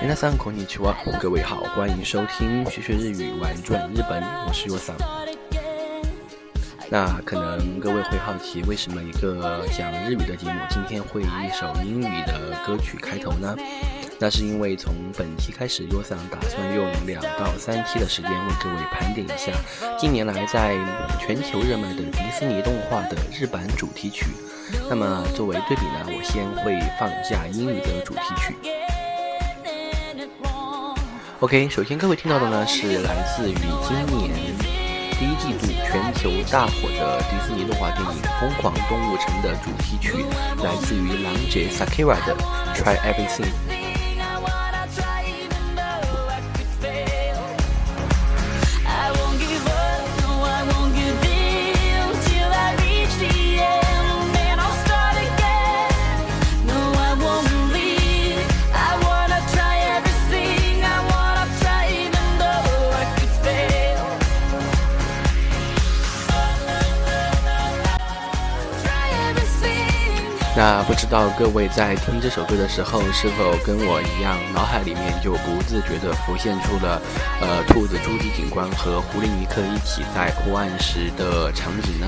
皆さんこんにちは，各位好，欢迎收听学学日语玩转日本，我是若桑。那可能各位会好奇，为什么一个讲日语的节目今天会以一首英语的歌曲开头呢？那是因为从本期开始，若桑打算用两到三期的时间为各位盘点一下近年来在全球热卖的迪士尼动画的日版主题曲。那么作为对比呢，我先会放一下英语的主题曲。 OK，首先各位听到的呢是来自于今年第一季度全球大火的迪士尼动画电影《疯狂动物城》的主题曲，来自于狼姐 Sakura 的《Try Everything》。那不知道各位在听这首歌的时候，是否跟我一样，脑海里面就不自觉地浮现出了，呃，兔子朱迪警官和狐狸尼克一起在破案时的场景呢？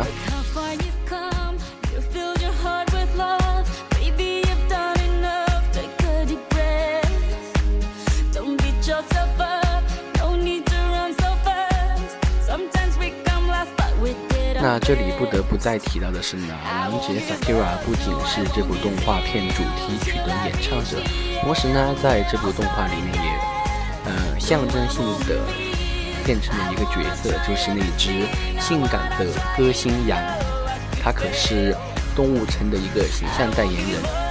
那这里不得不再提到的是呢，狼姐 Sakura 不仅是这部动画片主题曲的演唱者，同时呢，在这部动画里面也，呃，象征性的变成了一个角色，就是那只性感的歌星羊，它可是动物城的一个形象代言人。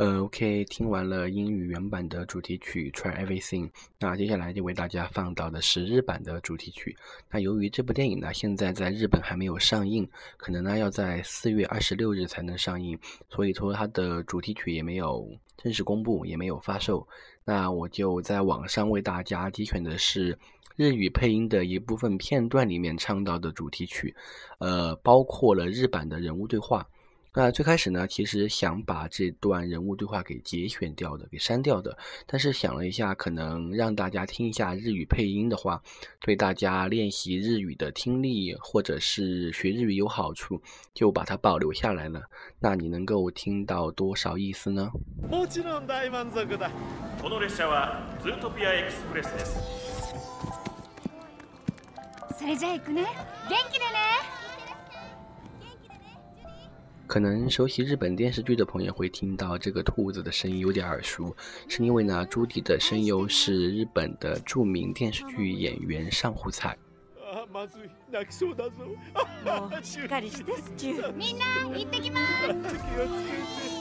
呃，OK，听完了英语原版的主题曲《Try Everything》，那接下来就为大家放到的是日版的主题曲。那由于这部电影呢，现在在日本还没有上映，可能呢要在四月二十六日才能上映，所以说它的主题曲也没有正式公布，也没有发售。那我就在网上为大家挑选的是日语配音的一部分片段里面唱到的主题曲，呃，包括了日版的人物对话。那最开始呢，其实想把这段人物对话给节选掉的，给删掉的。但是想了一下，可能让大家听一下日语配音的话，对大家练习日语的听力或者是学日语有好处，就把它保留下来了。那你能够听到多少意思呢？もちろん大満足だ。この列車はズートピアエクスプレスです。それじゃ行くね。元気でね。 可能熟悉日本电视剧的朋友会听到这个兔子的声音有点耳熟是因为呢朱迪的声优是日本的著名电视剧演员上户彩。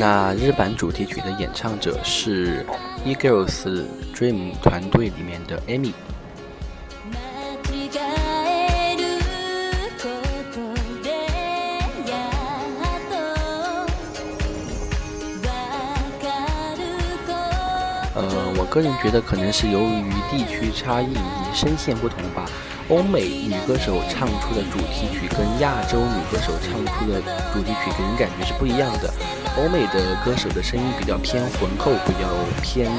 那日版主题曲的演唱者是 Eagles Dream 团队里面的 Amy。呃，我个人觉得可能是由于地区差异以及声线不同吧。欧美女歌手唱出的主题曲跟亚洲女歌手唱出的主题曲给人感觉是不一样的。欧美的歌手的声音比较偏浑厚，比较偏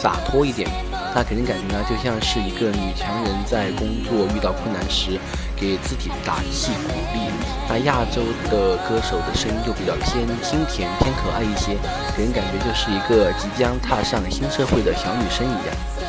洒脱一点，那给人感觉呢就像是一个女强人在工作遇到困难时给自己打气鼓励。那亚洲的歌手的声音就比较偏清甜、偏可爱一些，给人感觉就是一个即将踏上新社会的小女生一样。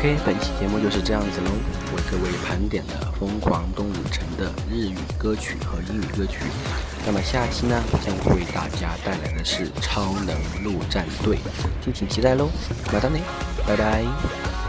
OK，本期节目就是这样子喽，为各位盘点了疯狂动物城的日语歌曲和英语歌曲。那么下期呢，将会为大家带来的是超能陆战队，敬请期待喽。马达尼，拜拜。